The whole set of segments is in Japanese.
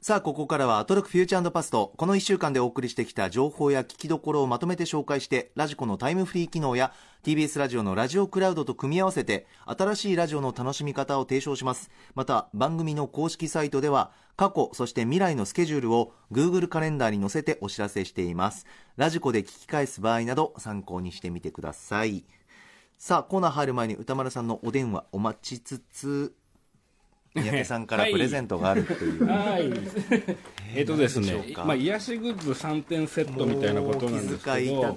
さあ、ここからはアトロックフューチャーパスト。この1週間でお送りしてきた情報や聞きどころをまとめて紹介して、ラジコのタイムフリー機能や TBS ラジオのラジオクラウドと組み合わせて、新しいラジオの楽しみ方を提唱します。また、番組の公式サイトでは、過去、そして未来のスケジュールを Google カレンダーに載せてお知らせしています。ラジコで聞き返す場合など参考にしてみてください。さあ、コーナー入る前に歌丸さんのお電話お待ちつつ、三宅さんからプレゼントがあるという。はい。えっとですねまあ、癒しグッズ3点セットみたいなことなんですけど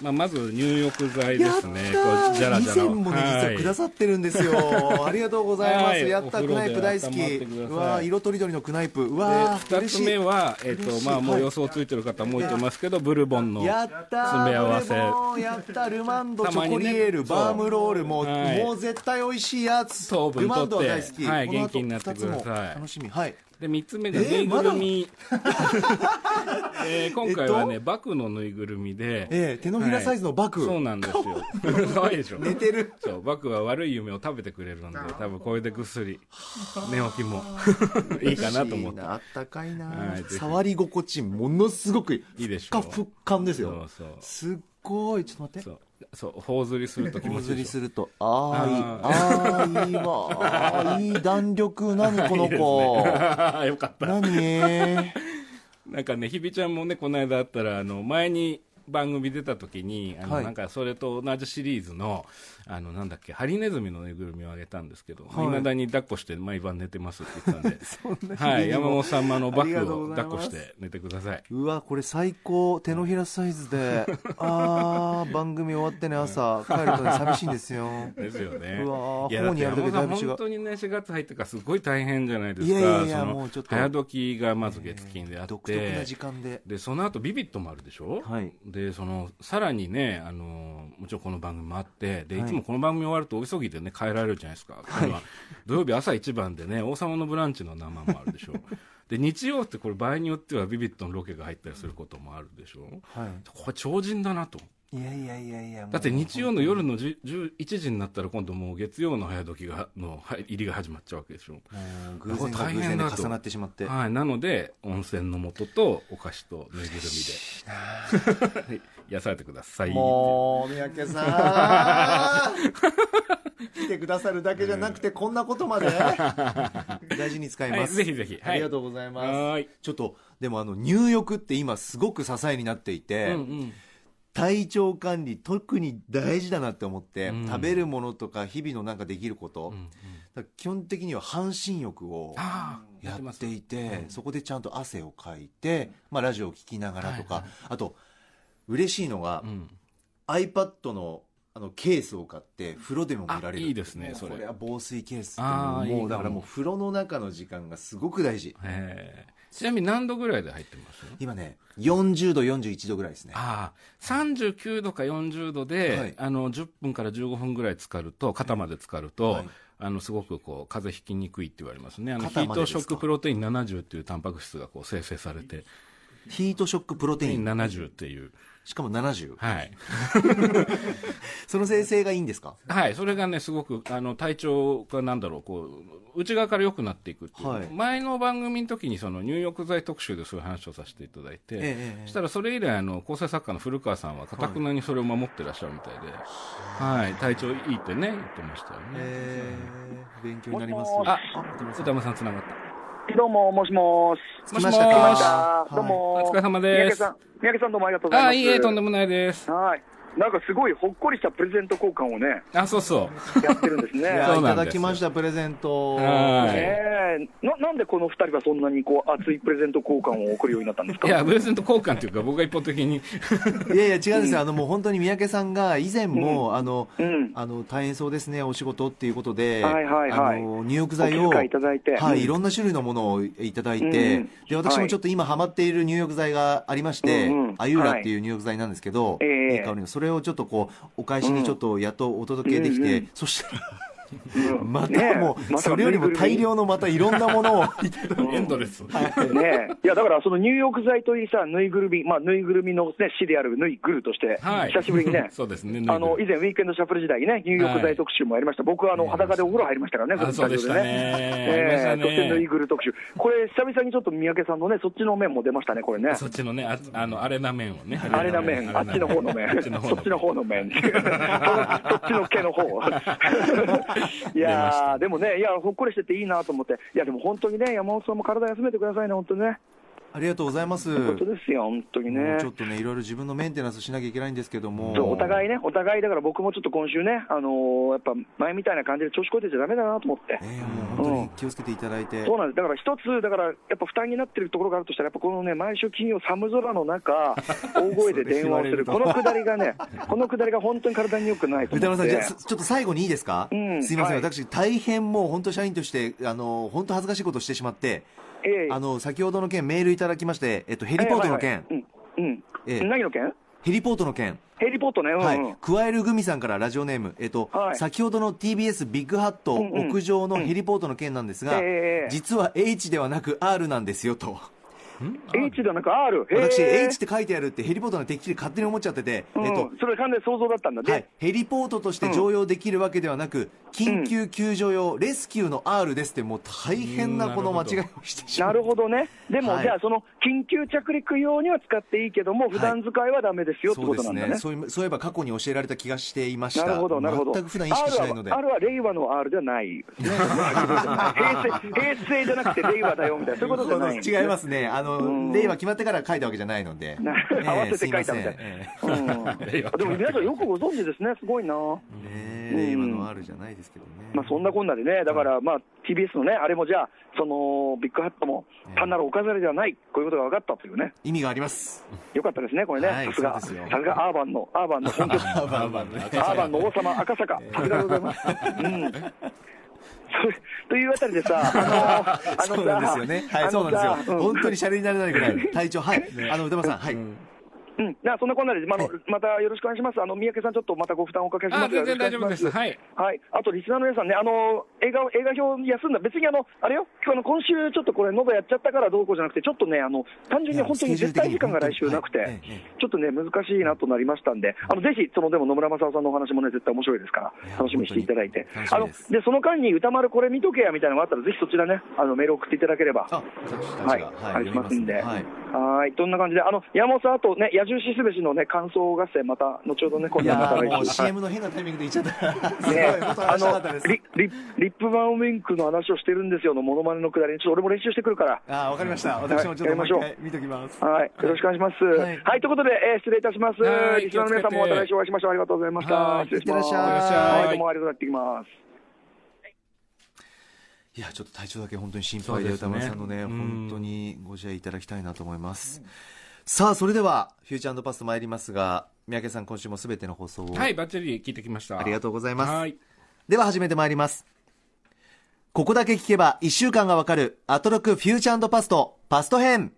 まあ、まず入浴剤ですね。じゃらじゃら。2000もね、実はくださってるんですよ。ありがとうございます。はいやった、クナイプ大好き。わー色とりどりのクナイプ。わー2つ目は、えっとまあ、もうはい予想ついてる方も多いと思いますけど、ブルボンの詰め合わせやったルマンド、チョコリエール、バームロール、ももう絶対美味しいやつ。ルマンドは大好き。はい元気になってください。楽しみ。はい。で3つ目がえーぬいぐるみ、えー今回はね、バクのぬいぐるみで、ええ手のひらサイズのバク。そうなんですよ。可愛いでしょ？寝てる。そうバクは悪い夢を食べてくれるんで多分これでぐっすり寝起きも。いいかなと思って。あったかいな、はい触り心地ものすごくいいいいでしょふっかふっかんですよ。そうそう。すっごい。ちょっと待ってそう頬ずりすると気持ちいい頬ずりするとああいいあああいいわ いい弾力何この子。よかった。何？なんかねひびちゃんもねこの間あったらあの前に番組出た時にあの、はい。なんかそれと同じシリーズのあのなんだっけハリネズミのぬいぐるみをあげたんですけど、はい。いまだに抱っこして毎晩寝てますって言ってたんで。はい、山本さんもあのバッグを抱っこして寝てください。うわこれ最高。手のひらサイズで。あー番組終わってね朝 帰るとね寂しいんですよ。ですよね。うわーいやだって頬にやるだけだいぶ違う山本当にね4月入ってからすごい大変じゃないですか。いやいやもうちょっと。早時がまず月金であって、独特な時間で。でその後ビビットもあるでしょ、はい。でそのさらにねあのもちろんこの番組もあってではい。いつもこの番組終わるとお急ぎでね帰られるじゃないですか、は土曜日朝一番でね「王様のブランチ」の生もあるでしょ で日曜ってこれ場合によってはビビットのロケが入ったりすることもあるでしょはこれ超人だなといいやいやいやいやだって日曜の夜の10 11時に。なったら今度もう月曜の早時がの入りが始まっちゃうわけでしょ。偶然が偶然で重なってしまって。はい、なので温泉の素とお菓子とぬいぐるみではい癒されてください。もう三宅さん。来てくださるだけじゃなくてこんなことまで。大事に使いはい、ます、ぜひ。ぜひ、ありがとうございます。はーい。ちょっとでもあの入浴って今すごく支えになっていて、うんうん体調管理特に大事だなって思って、うん。食べるものとか日々のなんかできること、うん基本的には半身浴をやっていて、うん。そこでちゃんと汗をかいて、まあ、ラジオを聞きながらとか、はいはい。あと嬉しいのが、うん。iPad のあのケースを買って風呂でも見られるあいいですねそれ。これは防水ケース。ってあーいいかももうだからもう風呂の中の時間がすごく大事。ちなみに何度ぐらいで入ってます？今ね40度41度ぐらいですね。ああ39度か40度で、はい。あの10分から15分ぐらい浸かると肩まで浸かると、はい。あのすごくこう風邪ひきにくいって言われますね。あのヒートショックプロテイン70っていうタンパク質がこう生成されてヒートショックプロテイン。70っていうしかも70はい。その生成がいいんですか？はい、それがね、すごくあの体調がなんだろう、こう内側から良くなっていくっていう、はい。前の番組の時にその入浴剤特集でそういう話をさせていただいて、ええしたらそれ以来あの、構成作家の古川さんは、かたくなにそれを守ってらっしゃるみたいで、はい、体調いいってね、言ってましたよね。え。ー、勉強になりますあ歌丸さん歌間さん、つながった。どうも、もしもし。もしもしかどうも。お疲れ様です三宅さん、三宅さんどうもありがとうございます。あいいえ、とんでもないです。はい。なんかすごいほっこりしたプレゼント交換をね、あ、そうそう。やってるんですね。い やそういただなんですよ。きましたプレゼントはい。ええ。ななんでこの二人はそんなにこう熱いプレゼント交換を送るようになったんですか？いや、プレゼント交換っていうか、僕が一方的に、いやいや違うんですよ、あのもう本当に三宅さんが以前も、あのうん。あの大変そうですね、お仕事っていうことで、はいはいはい。あの入浴剤をいいただいて。はい、うん。いろんな種類のものをいただいて、うんで私はい。もちょっと今ハマっている入浴剤がありまして、うんうん。アユーラっていう入浴剤なんですけど、はいええ。いい香りのそれをちょっとこうお返しにちょっとやっとお届けできて、うんうんそしたらうんまたもう、それよりも大量のまたいろんなものを。エンドレス。ねいやだからその入浴剤といいさ、ぬいぐるみ、まあ、ぬいぐるみの、ね、死であるぬいぐるとして、はい。久しぶりにね。そうですね。あの以前、ウィークエンドシャッフル時代にね、入浴剤特集もやりました、僕はあのはい裸でお風呂入りましたからね、あそうでしたね。そしてぬいぐる特集、これ、久々にちょっと三宅さんのね、そっちの面も出ましたね、これね。そっちのね、ああの、あれな面をね。あれな面、あっちの方の面、あっちの方そっちの方の面、そっちの毛の方 いやー、でもね、いや、ほっこりしてていいなと思って、いや、でも本当にね、山本さんも体休めてくださいね、本当にね、ありがとうございます。本当ですよ、本当にねちょ。っとね、いろいろ自分のメンテナンスしなきゃいけないんですけども。お互いね、お互いだから僕もちょっと今週ね、あのーやっぱ前みたいな感じで調子こいてちゃだめだなと思って。えーもう本当に気をつけていただいて。そうなんです。だから一つ、だからやっぱ負担になってるところがあるとしたら、やっぱこのね、毎週金曜寒空の中、大声で電話をする、このくだりがね、このくだりが本当に体に良くないと歌丸さん、思って。じゃちょっと最後にいいですか、うんすいません、はい私、大変もう本当、社員として、あの本当恥ずかしいことをしてしまって、ええ。あの先ほどの件、メールいただきまして、えっと、ヘリポートの件、何の件？ヘリポートの件、ヘリポートね、うん、うん。はい、加えるグミさんからラジオネーム、えっとはい。先ほどの TBS ビッグハットうんうん。屋上のヘリポートの件なんですが、ええ。実は H ではなく R なんですよと。H ではなく R？私、H って書いてあるってヘリポートのてっきり勝手に思っちゃってて、うんえっと、それ完全に想像だったんだ。で、はい、ヘリポートとして常用できるわけではなく、緊急救助用、レスキューの R ですって、もう大変なこの間違いをしてしまう。なるほどね。でも、はいじゃあ、その緊急着陸用には使っていいけども、普段使いはダメですよってことなんだね。ねそういそういえば過去に教えられた気がしていました。なるほど、なるほど。全く普段意識しないので。R は令和の R ではないです ね。平成、平成じゃなくて令和だよみたいな、そういうことじゃない 違いますね。あの、うん。令和決まってから書いたわけじゃないので。合わせて書いたみたい。でも皆さんよくご存知ですね、すごいな。令和の R じゃないですけどね。まあ、そんなこんなでね、だから、まあ、TBS のね、あれもじゃあ、そのビッグハットも単なるお飾りではない、こういうことが分かったというね、意味があります。よかったですね、これね、はいさすが、さすがアーバンの、アーバンの本拠地、アーバンの王様、赤坂、さすがでございます。うん というあたりでさ、あの、あ のそうなんですよね。はい、そうなんですよ。本当にシャレにならないぐらい。体調、はい。あの、歌丸さん、はい。うん、なそんなこんなで、まああのまたよろしくお願いします。あの三宅さん、ちょっとまたご負担をおかけします。あ、全然大丈夫です。はい。はい、あとリスナーの皆さんね、あの映画映画表休んだ、別にあのあれよ、あの今週ちょっとこれ、喉やっちゃったからどうこうじゃなくて、ちょっとね、あの単純に本当に絶対時間が来週なくて、ちょっとね、難しいなとなりましたんで、あのぜひ、そのでも野村正夫さんのお話もね、絶対面白いですから楽しみにしていただいて、あのでその間に歌丸、これ見とけやみたいなのがあったら、ぜひそちらね、あのメール送っていただければ。あ、はい、私たちが、ありますんで、はい。はい、どんな感じで、あの山本さん、あとね、野獣しすべしのね、感想合戦、また後ほどね、今い度はまやーもう。CM の変なタイミングで言っちゃった。ね、あ。のリリリップバンウィンクの話をしてるんですよのモノマネのくだりに、ちょっと俺も練習してくるから。あー、わかりました。私もちょっともう一回見ときます。はい、よろしくお願いします。ははいい、ということで、えー失礼いたします。はいリスナーの皆さんもまた来週お会いしましょう。ありがとうございました。はい失礼します。はい、どうもありがとうございます。いや、ちょっと体調だけ本当に心配で、歌丸さんのね、うん本当にご自愛いただきたいなと思います。さあ、それでは、フューチャーパスト参りますが、三宅さん、今週もすべての放送を。はい、バッチリ聞いてきました。ありがとうございますはい。では始めてまいります。ここだけ聞けば1週間がわかるアトロクフューチャーパストパスト編。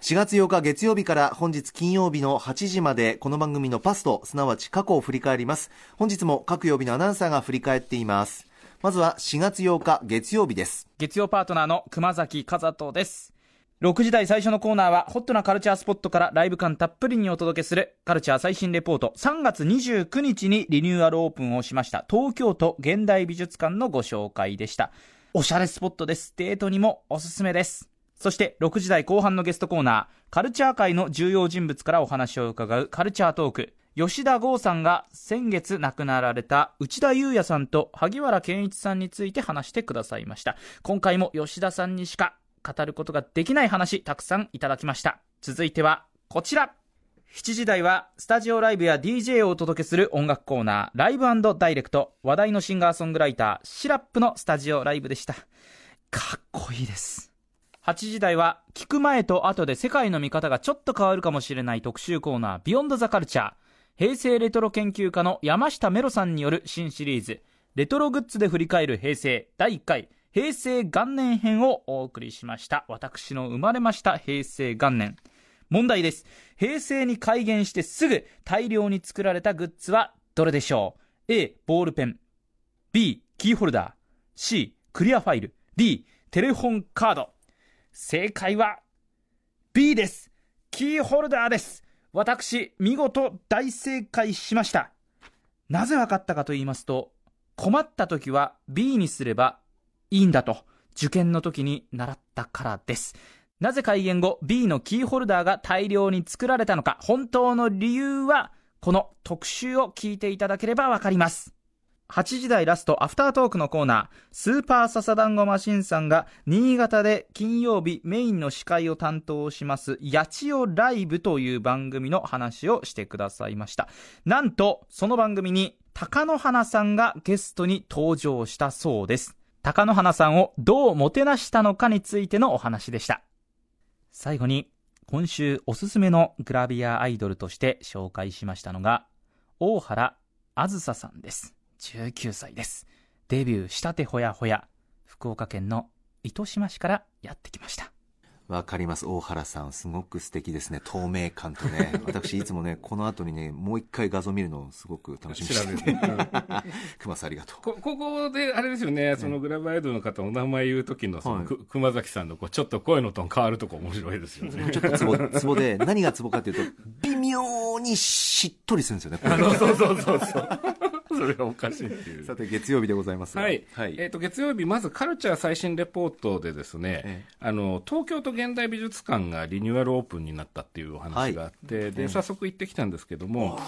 4月8日月曜日から本日金曜日の8時までこの番組のパスト、すなわち過去を振り返ります。本日も各曜日のアナウンサーが振り返っています。まずは4月8日月曜日です。月曜パートナーの熊崎和人です。6時台最初のコーナーは、ホットなカルチャースポットからライブ感たっぷりにお届けする、カルチャー最新レポート。3月29日にリニューアルオープンをしました、東京都現代美術館のご紹介でした。おしゃれスポットです。デートにもおすすめです。そして、6時台後半のゲストコーナー、カルチャー界の重要人物からお話を伺うカルチャートーク。吉田剛さんが先月亡くなられた内田裕也さんと萩原健一さんについて話してくださいました。今回も吉田さんにしか語ることができない話たくさんいただきました。続いてはこちら。7時台はスタジオライブや DJ をお届けする音楽コーナーライブダイレクト話題のシンガーソングライターシラップのスタジオライブでした。かっこいいです。8時台は聞く前と後で世界の見方がちょっと変わるかもしれない特集コーナービヨンドザカルチャー平成レトロ研究家の山下メロさんによる新シリーズレトログッズで振り返る平成第1回平成元年編をお送りしました。私の生まれました平成元年。問題です。平成に改元してすぐ大量に作られたグッズはどれでしょう？A ボールペン。B キーホルダー。C クリアファイル。D テレホンカード。正解は B です。キーホルダーです。私見事大正解しました。なぜ分かったかと言いますと困った時は B にすればいいんだと受験の時に習ったからです。なぜ開園後 B のキーホルダーが大量に作られたのか本当の理由はこの特集を聞いていただければわかります。8時台ラストアフタートークのコーナー、スーパーササダンゴマシンさんが新潟で金曜日メインの司会を担当します、八千代ライブという番組の話をしてくださいました。なんと、その番組に高野花さんがゲストに登場したそうです。高野花さんをどうもてなしたのかについてのお話でした。最後に、今週おすすめのグラビアアイドルとして紹介しましたのが、大原あずささんです。19歳です。デビューしたてほやほや、福岡県の糸島市からやってきました。わかります。大原さん、すごく素敵ですね。透明感とね。私、いつもね、この後にね、もう一回画像見るのをすごく楽しみにしてて。熊さんありがとう。こ、ここで、あれですよね、そのグラバイドの方、お名前言う時の、その、はい、熊崎さんの、こう、ちょっと声のトーン変わるとこ面白いですよね。ちょっとツボ、ツボで、何がツボかというと、微妙にしっとりするんですよね。あの、そうそうそうそう。それがおかしいっていう。さて、月曜日でございますはい。はい、えっ、ー、と、月曜日、まずカルチャー最新レポートでですね、ええ、あの、東京都現代美術館がリニューアルオープンになったっていうお話があって、はい、で、早速行ってきたんですけども、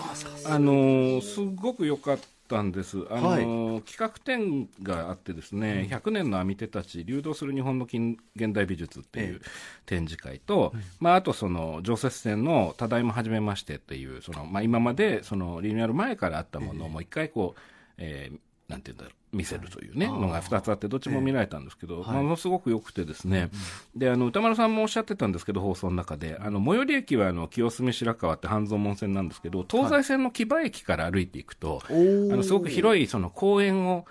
あの、すごく良かった。たんです。あの、はい、企画展があってですね、うん、100年の編み手たち、流動する日本の近現代美術っていう展示会と、まあ、あとその、常設展のただいま始めましてっていう、その、まあ、今まで、その、リニューアル前からあったものをもう一回こう、えー、なんて言うんだろう。見せるというね、のが2つあって、どっちも見られたんですけど、ものすごく良くてですね、で、あの、歌丸さんもおっしゃってたんですけど、放送の中で、あの、最寄り駅は、あの、清澄白河って半蔵門線なんですけど、東西線の木場駅から歩いていくと、あの、すごく広い、その公園を、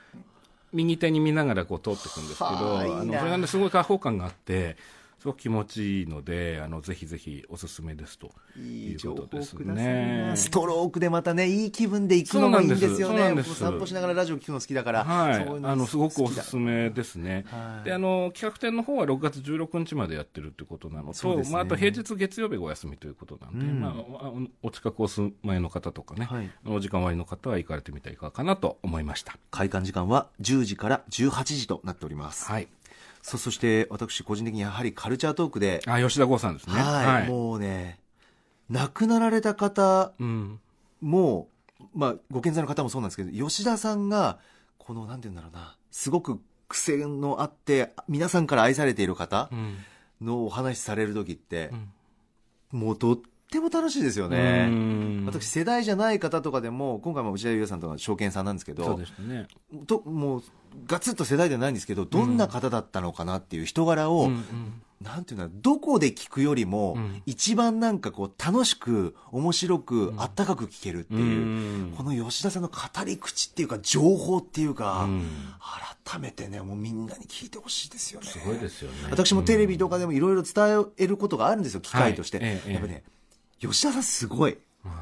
右手に見ながらこう通っていくんですけど、あの、それがね、すごい開放感があって、すごく気持ちいいので、あの、ぜひぜひおすすめですということですね。ストロークでまたね、いい気分で行くのもいいんですよね。散歩しながらラジオ聞くの好きだから。はい。あの、すごくおすすめですね。はい、で、あの、企画展の方は6月16日までやってるってことなのと、ね、まあ、あと平日月曜日ご休みということなんで、うん、まあ、お近くお住まいの方とかね、はい、お時間割の方は行かれてみたらいかがかなと思いました。開館時間は10時から18時となっております。はい。そそして私個人的にやはりカルチャートークであ吉田剛さんですね。はい、はい、もうね亡くなられた方も、うん、まあご健在の方もそうなんですけど吉田さんがこのなんて言うんだろうなすごく癖のあって皆さんから愛されている方のお話しされる時って、うん、もうとっても楽しいですよね。私、世代じゃない方とかでも、今回も内田裕也さんとか証券さんなんですけど、そうでしたね。と、もう、ガツッと世代ではないんですけど、どんな方だったのかなっていう人柄を、うんうんなんていうのどこで聞くよりも、一番なんかこう、楽しく、面白く、あったかく聞けるっていう、この吉田さんの語り口っていうか、情報っていうか、改めてね、もうみんなに聞いてほしいですよね。すごいですよね。私もテレビとかでもいろいろ伝えることがあるんですよ、機会として。やっぱね、吉田さんすごい。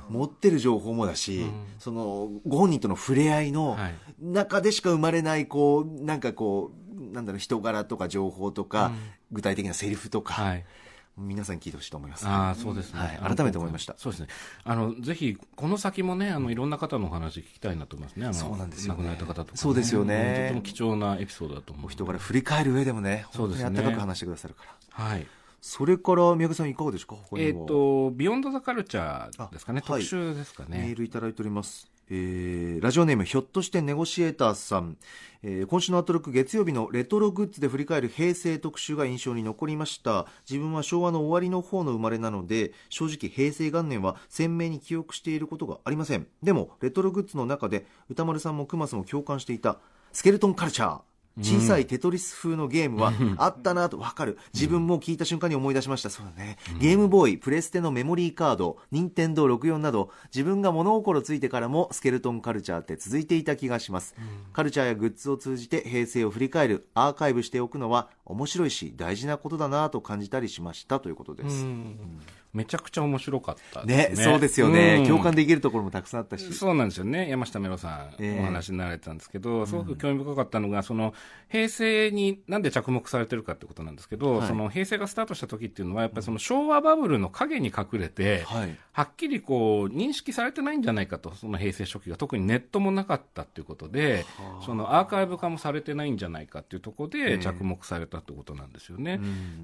持ってる情報もだし、うん、そのご本人との触れ合いの中でしか生まれないこうなんかこうなんだろう人柄とか情報とか、うん、具体的なセリフとか、はい、皆さん聞いてほしいと思います、あそうですね、はい、改めて思いました。そうですね。あのぜひこの先もねあのいろんな方のお話聞きたいなと思いますね。あのそうなんですよ、ね、亡くなられた方とか、ね、そうですよね。とても貴重なエピソードだと思う人柄振り返る上でもね本当にあったかく話してくださるから。はいそれから宮家さんいかがですか？えっ、ー、とビヨンドザカルチャーですかね。特集ですかね。メールいただいております。えー、ラジオネームひょっとしてネゴシエーターさん、えー、今週のアトロック月曜日のレトログッズで振り返る平成特集が印象に残りました。自分は昭和の終わりの方の生まれなので正直平成元年は鮮明に記憶していることがありません。でもレトログッズの中で歌丸さんもクマスも共感していたスケルトンカルチャー小さいテトリス風のゲームはあったなと分かる。自分も聞いた瞬間に思い出しました。そうだね。ゲームボーイ、プレステのメモリーカード、任天堂64など、自分が物心ついてからもスケルトンカルチャーって続いていた気がします。カルチャーやグッズを通じて平成を振り返る、アーカイブしておくのは面白いし大事なことだなと感じたりしましたということです。めちゃくちゃ面白かったね。ね、そうですよね、うん、共感できるところもたくさんあったし。そうなんですよね。山下メロさん、えー、お話になられてたんですけど、すごく興味深かったのが、その、平成になんで着目されてるかってことなんですけど、はい、その平成がスタートした時っていうのは、やっぱりその昭和バブルの影に隠れて、はい、はっきりこう、認識されてないんじゃないかと、その平成初期が特にネットもなかったっていうことで、そのアーカイブ化もされてないんじゃないかっていうところで着目されたってことなんですよね。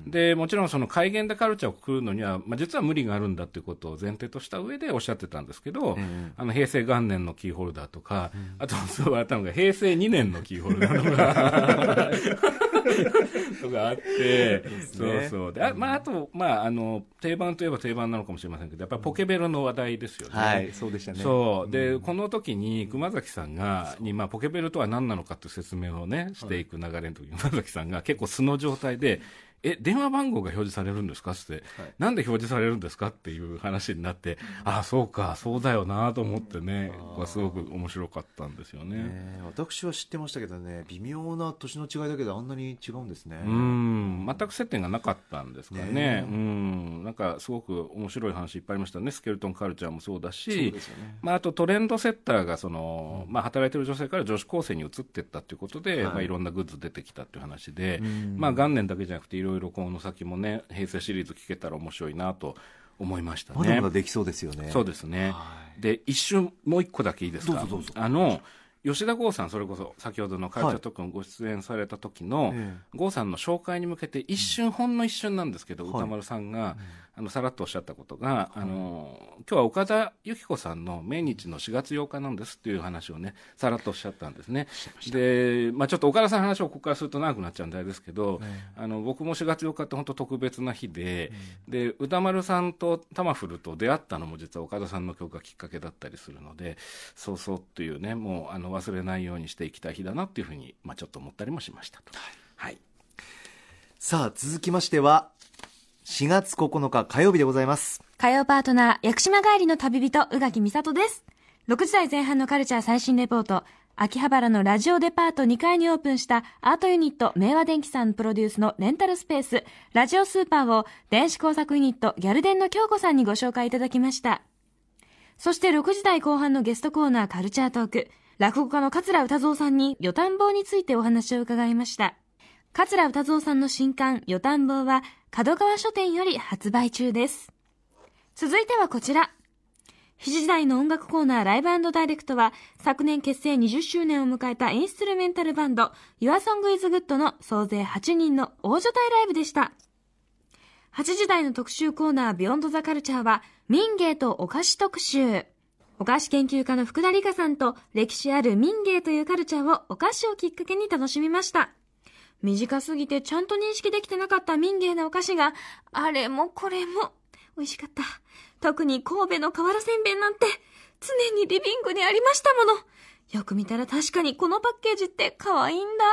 で、もちろんその改元でカルチャーをくるのには、まあ、実は無理があるんだっていうことを前提とした上でおっしゃってたんですけど、あの平成元年のキーホルダーとか、あとそう笑ったのが平成2年のキーホルダーとか とかあって、そうそう。であ,、まあ、あと、まあ、あの定番といえば定番なのかもしれませんけどやっぱりポケベルの話題ですよね。はい、そうでしたね。そう。で、この時に熊崎さんがに、まあ、ポケベルとは何なのかという説明をねしていく流れの時に熊崎さんが結構素の状態でえ、電話番号が表示されるんですか？って、はい、なんで表示されるんですか？っていう話になって、うん、ああ、そうか、そうだよなと思ってね、うん、すごく面白かったんですよね、ね、私は知ってましたけどね、微妙な年の違いだけど、あんなに違うんですね。うん、全く接点がなかったんですかね。ねうん、なんかすごく面白い話いっぱいありましたね。スケルトンカルチャーもそうだし、ね、まあ、あとトレンドセッターがその、まあ、働いてる女性から女子高生に移っていったということで、はい。まあ、いろんなグッズ出てきたという話で、まあ、元年だけじゃなくて、いろろいろこの先もね平成シリーズ聞けたら面白いなと思いましたね。まだまだできそうですよね。そうですね。で一瞬もう一個だけいいですか？あの吉田剛さん、それこそ先ほどの会長特訓ご出演された時の、はい、剛さんの紹介に向けて一瞬、ほんの一瞬なんですけど、歌丸さんが、あのさらっとおっしゃったことが、あの今日は岡田由紀子さんの命日の4月8日なんですっていう話をね、さらっとおっしゃったんですね。で、まあ、ちょっと岡田さんの話をここからすると長くなっちゃうんであれですけど、あの僕も4月8日って本当特別な日で、で歌丸さんとタマフルと出会ったのも実は岡田さんの曲がきっかけだったりするので、そうそうっていうね、もうあの忘れないようにしていきたい日だなっていうふうに、まあ、ちょっと思ったりもしましたと。はい、はい、さあ続きましては4月9日火曜日でございます。火曜パートナー、屋久島帰りの旅人、宇垣美里です。6時台前半のカルチャー最新レポート。秋葉原のラジオデパート2階にオープンしたアートユニット明和電機さんプロデュースのレンタルスペース、ラジオスーパーを電子工作ユニットギャルデンの京子さんにご紹介いただきました。そして6時台後半のゲストコーナーカルチャートーク。落語家の桂歌蔵さんに、予探棒についてお話を伺いました。桂歌蔵さんの新刊、予探棒は、角川書店より発売中です。続いてはこちら。7時台の音楽コーナーライブダイレクトは、昨年結成20周年を迎えたインストゥルメンタルバンド、Your Song is Good の総勢8人の大所帯ライブでした。8時台の特集コーナービヨンドザカルチャーは、民芸とお菓子特集。お菓子研究家の福田理香さんと歴史ある民芸というカルチャーをお菓子をきっかけに楽しみました。短すぎてちゃんと認識できてなかった民芸のお菓子が、あれもこれも美味しかった。特に神戸の瓦せんべいなんて、常にリビングにありましたもの。よく見たら確かにこのパッケージって可愛いんだ。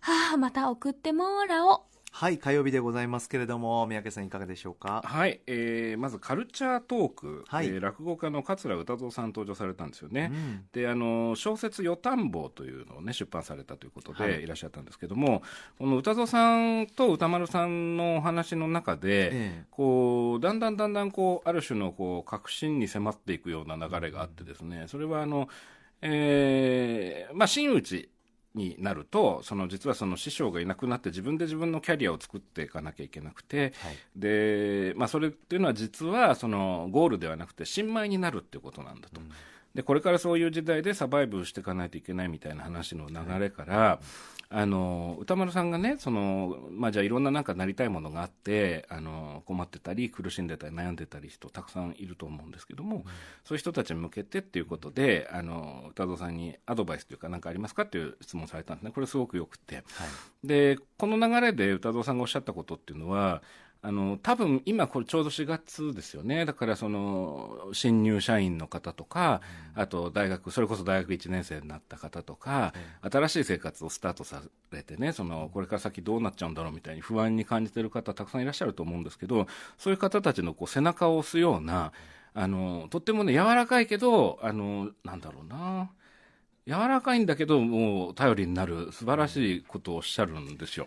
はあ、また送ってもらおう。はい火曜日でございますけれども三宅さんいかがでしょうか？はい、えー、まずカルチャートーク、はい。えー、落語家の桂歌蔵さん登場されたんですよね、うん、であの小説「与探坊」というのをね出版されたということでい。らっしゃったんですけども、はい、この歌蔵さんと歌丸さんのお話の中で、ええ、こうだんだんだんだんこうある種のこう確信に迫っていくような流れがあってですねそれはあのえー、まあ真打ちになるとその実はその師匠がいなくなって自分で自分のキャリアを作っていかなきゃいけなくて、はい、でまあ、それっていうのは実はそのゴールではなくて新米になるっていうことなんだと。うん。でこれからそういう時代でサバイブしていかないといけないみたいな話の流れから、あの歌丸さんがねその、まあ、じゃあいろんななんかなりたいものがあってあの困ってたり苦しんでたり悩んでたり人たくさんいると思うんですけども、うん、そういう人たちに向けてっていうことであの歌蔵さんにアドバイスというか何かありますかっていう質問されたんですね。これすごくよくて、はい、でこの流れで歌蔵さんがおっしゃったことっていうのはあの多分今これちょうど4月ですよね。だからその新入社員の方とか、うん、あと大学それこそ大学1年生になった方とか、うん、新しい生活をスタートされてねそのこれから先どうなっちゃうんだろうみたいに不安に感じてる方たくさんいらっしゃると思うんですけどそういう方たちのこう背中を押すようなあのとってもね柔らかいけどあのなんだろうな柔らかいんだけど、もう頼りになる素晴らしいことをおっしゃるんですよ。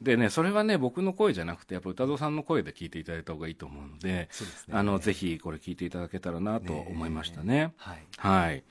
でね、それはね、僕の声じゃなくて、やっぱ歌蔵さんの声で聞いていただいた方がいいと思うので、ね、あの、ぜひこれ聞いていただけたらなと思いましたね。ねはい。はい。っ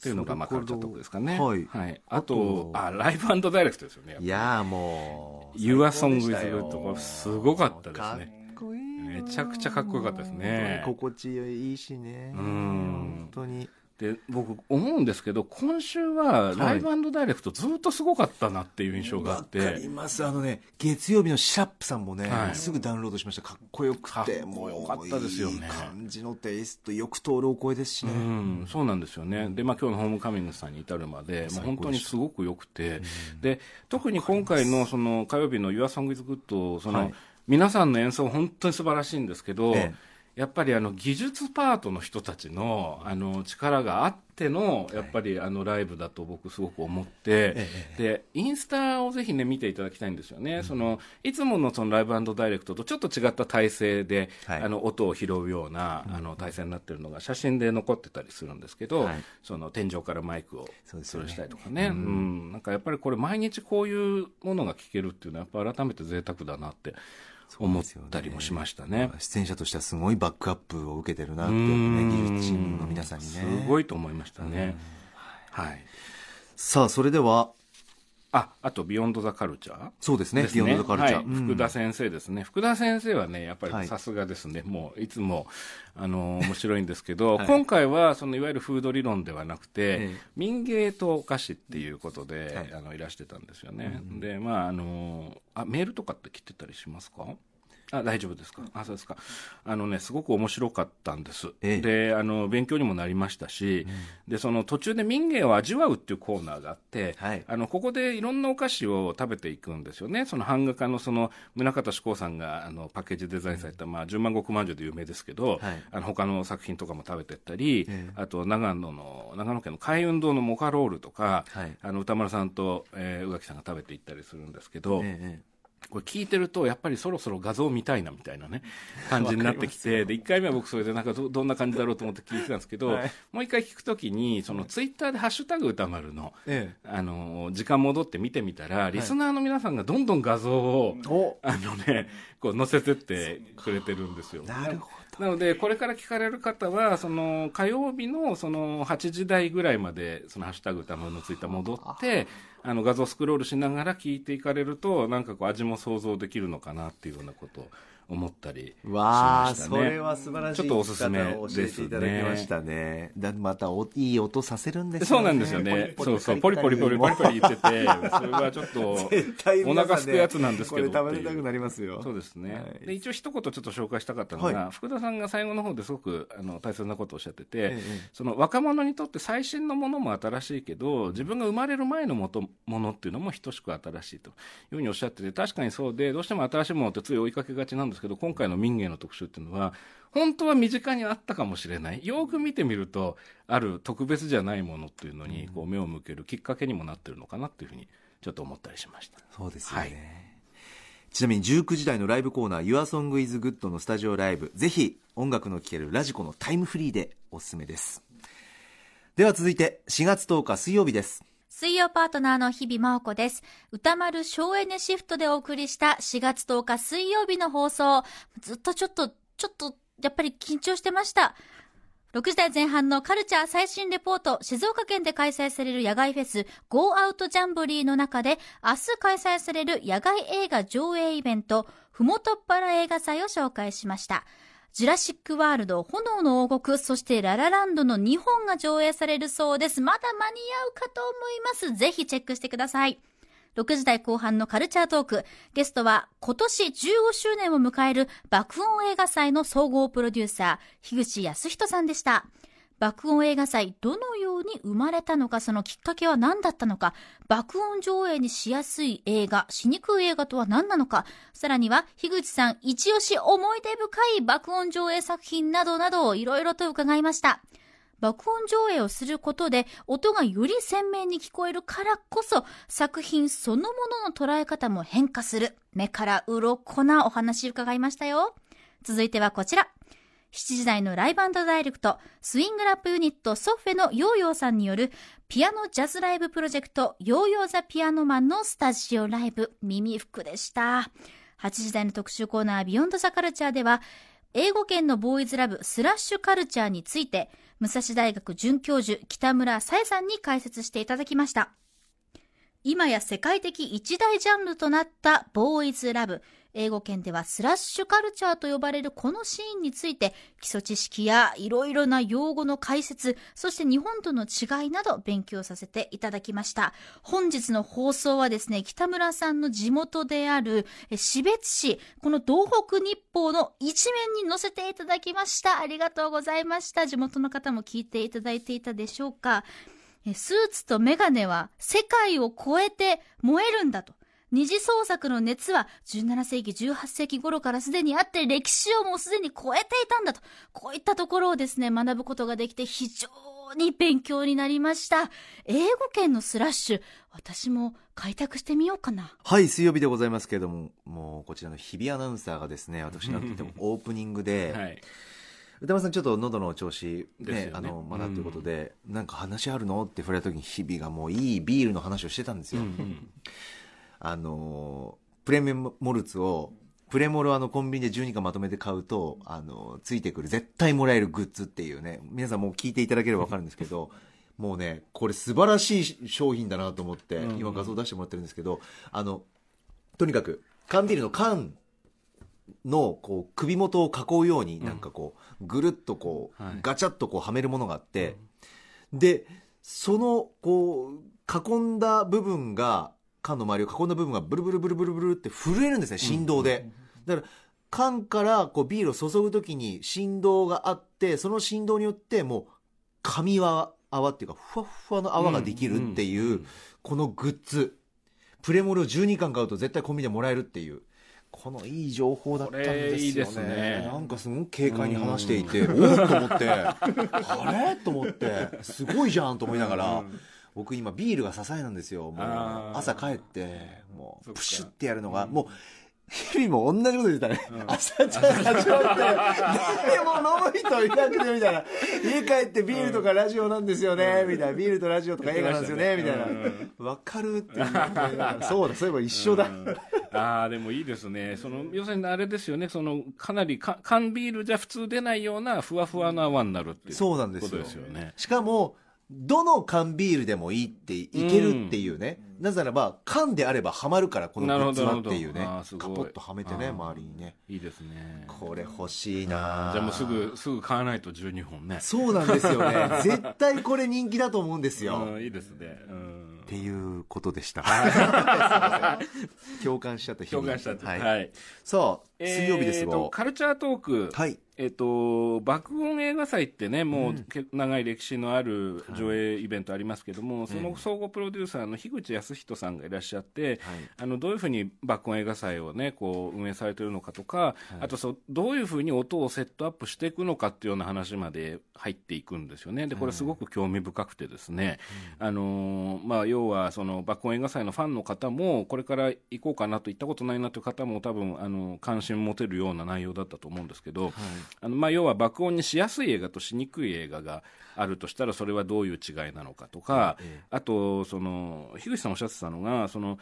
ていうのが、まあ、カルチャートークですかね。はい。はい。あと、あ、ライブダイレクトですよね。いやもう。Your Song is Good これすごかったですね。かっこいい。めちゃくちゃかっこよかったですね。心地いいしね。うん。本当に。で僕思うんですけど今週はライブダイレクトずっとすごかったなっていう印象があって、わ、かります。あのね月曜日のシャップさんもね、はい、すぐダウンロードしました。かっこよくてもうよかったですよね。感じのテイストよく通るお声ですしね、うん、そうなんですよね。で、まあ、今日のホームカミングさんに至るまで、まあ、本当にすごくよくて、で特に今回のその火曜日の「YourSongIsGood」その、はい、皆さんの演奏本当に素晴らしいんですけど、ええやっぱりあの技術パートの人たちのあの力があってのやっぱりあのライブだと僕すごく思って、でインスタをぜひね見ていただきたいんですよね、そのいつものそのライブダイレクトとちょっと違った体制で、あの音を拾うようなあの体制になってるのが写真で残ってたりするんですけど、その天井からマイクを吊るしたりとかね、うん。なんかやっぱりこれ毎日こういうものが聞けるっていうのはやっぱ改めて贅沢だなって思ったりもしましたね、ね、出演者としてはすごいバックアップを受けてるなって、ね、技術チームの皆さんにね。すごいと思いましたね、はい、さあそれではああと、ビヨンド・ザ・カルチャー、そうですね、ビヨンド・ザ・カルチャー、はい。うん、福田先生ですね、福田先生はね、やっぱりさすがですね、はい、もういつもあの 面白いんですけど、はい、今回はそのいわゆる風土理論ではなくて、民芸とお菓子っていうことで、あのいらしてたんですよね。うん、で、まああのあ、メールとかって来てたりしますか？あ大丈夫ですか、あそうですか。あのね、すごく面白かったんです、ええ、であの勉強にもなりましたし、うん、でその途中で民芸を味わうっていうコーナーがあって、はい、あのここでいろんなお菓子を食べていくんですよね、その版画家のその宗像志功さんがあのパッケージデザインされた、まあ、十万石まんじゅうで有名ですけど、はい、あの他の作品とかも食べてったり、え、あと長野の長野県の海運動のモカロールとか、はい、あの歌丸さんと、えー、宇垣さんが食べていったりするんですけど。ええこれ聞いてると、やっぱりそろそろ画像見たいなみたいなね、感じになってきて、で、1回目は僕それでなんかどどんな感じだろうと思って聞いてたんですけど、はい、もう一回聞くときに、そのツイッターでハッシュタグ歌丸の、ええ、あの、時間戻って見てみたら、リスナーの皆さんがどんどん画像を、はい、あのね、こう載せてってくれてるんですよ。なるほど。なので、これから聞かれる方は、その火曜日のその8時台ぐらいまで、そのハッシュタグ歌丸のツイッター戻って、あの画像スクロールしながら聞いていかれると、なんかこう味も想像できるのかなっていうようなことを思ったりしましたね。それは素晴らしい。ちょっとおすすめですね。いただきましたね。だまたおいい音させるんですよね。そうなんですよね。そうそう、ポリポリポリポリポリ言ってて、それはちょっと、お腹すくやつなんですけど。これ食べたくなりますよ。そうですね。はい、で一応一言ちょっと紹介したかったのが、はい、福田さんが最後の方ですごくあの大切なことをおっしゃってて、ええ、その若者にとって最新のものも新しいけど、自分が生まれる前のもとものっていうのも等しく新しいというふうにおっしゃってて、確かにそうで、どうしても新しいものってつい追いかけがちなんですけど、今回の民芸の特集っていうのは、本当は身近にあったかもしれない。よく見てみると、ある特別じゃないものっていうのに、こう目を向けるきっかけにもなってるのかなっていうふうに、ちょっと思ったりしました。そうですよね。はいちなみに19時台のライブコーナー Your Song is Good のスタジオライブぜひ音楽の聴けるラジコのタイムフリーでおすすめですでは続いて4月10日水曜日です水曜パートナーの日々真央子です。歌丸省エネシフトでお送りした4月10日水曜日の放送。ずっとちょっと、ちょっと、やっぱり緊張してました。6時台前半のカルチャー最新レポート、静岡県で開催される野外フェス、Go Out ジャンボリーの中で、明日開催される野外映画上映イベント、ふもとっぱら映画祭を紹介しました。ジュラシックワールド、炎の王国、そしてララランドの2本が上映されるそうです。まだ間に合うかと思います。ぜひチェックしてください。6時台後半のカルチャートーク。ゲストは今年15周年を迎える爆音映画祭の総合プロデューサー、樋口康人さんでした。爆音映画祭、どのように生まれたのか、そのきっかけは何だったのか、爆音上映にしやすい映画、しにくい映画とは何なのか、さらには、樋口さん一押し思い出深い爆音上映作品などなどをいろいろと伺いました。爆音上映をすることで音がより鮮明に聞こえるからこそ作品そのものの捉え方も変化する目から鱗なお話伺いましたよ。続いてはこちら。7時台のライブダイレクト、スイングラップユニットソフェのヨーヨーさんによるピアノジャズライブプロジェクトヨーヨーザピアノマンのスタジオライブ耳服でした。8時台の特集コーナービヨンドザカルチャーでは英語圏のボーイズラブスラッシュカルチャーについて武蔵大学准教授北村さえさんに解説していただきました。今や世界的一大ジャンルとなったボーイズラブ。英語圏ではスラッシュカルチャーと呼ばれるこのシーンについて基礎知識やいろいろな用語の解説、そして日本との違いなど勉強させていただきました。本日の放送はですね、北村さんの地元である標別市、この東北日報の一面に載せていただきました。ありがとうございました。地元の方も聞いていただいていたでしょうか。スーツとメガネは世界を超えて燃えるんだと。二次創作の熱は17世紀、18世紀頃からすでにあって歴史をもうすでに超えていたんだと。こういったところをですね、学ぶことができて非常に勉強になりました。英語圏のスラッシュ、私も開拓してみようかな。はい、水曜日でございますけれども、もうこちらの日比アナウンサーがですね、私のオープニングで、はい。歌丸さんちょっと喉の調子ね、ね。あのまだということで、うん、なんか話あるの？って触れた時に日々がもういいビールの話をしてたんですよ、うんうん、あのプレミアムモルツをプレモルあのコンビニで12巻まとめて買うとあのついてくる絶対もらえるグッズっていうね皆さんもう聞いていただければ分かるんですけどもうねこれ素晴らしい商品だなと思って、今画像出してもらってるんですけどあのとにかく缶ビールの缶のこう首元を囲うようになんかこうぐるっとこうガチャッとこうはめるものがあって、でそのこう囲んだ部分が缶の周りを囲んだ部分がブルブルブルブルブルって震えるんですね振動で、だから缶からこうビールを注ぐ時に振動があってその振動によってもう紙は泡っていうかふわふわの泡ができるっていうこのグッズ。プレモルを12巻買うと絶対コンビニでもらえるっていう。このいい情報だったんですよね。いいね。なんかすごく軽快に話していて、おおと思って、あれ？と思って、すごいじゃんと思いながら、僕今ビールが支えなんですよ。もう朝帰って、もうプシュってやるのが、もう、日々も同じこと言ったね。うん、朝ちゃん始まって、でも飲む人いなくてみたいな。家帰ってビールとかラジオなんですよね、みたいな。ビールとラジオとか映画なんですよね、みたいな。わかるって。そうだ、そういえば一緒だ。ああ、でもいいですね。その、要するにあれですよね、その、かなり缶ビールじゃ普通出ないようなふわふわな泡になるっていうそうなんですよ。ね。しかも、どの缶ビールでもいいっていけるっていうね、うん、なぜならば缶であればはまるからこのグッズはっていうね。カポッとはめてね周りにね。いいですね。これ欲しいな。じゃあもうすぐすぐ買わないと12本ね。そうなんですよね。絶対これ人気だと思うんですよ、うん、いいですね、うん。っていうことでした。共感しちゃった共感しちゃった。はい。はい、さあ、水曜日ですが、カルチャートーク。はい。えっ、と、爆音映画祭ってね、もう、長い歴史のある上映イベントありますけども、はい、その総合プロデューサーの樋口康人さんがいらっしゃって、はい、あの、どういうふうに爆音映画祭をね、こう、運営されてるのかとか、はい、あとそう、どういうふうに音をセットアップしていくのかっていうような話まで入っていくんですよね。で、これすごく興味深くてですね、あのまあ、要は、その、爆音映画祭のファンの方も、これから行こうかなと行ったことないなという方も多分、あの、関心持てるような内容だったと思うんですけど、あの、まあ、要は爆音にしやすい映画としにくい映画があるとしたらそれはどういう違いなのかとか、あとその樋口さんおっしゃってたのがその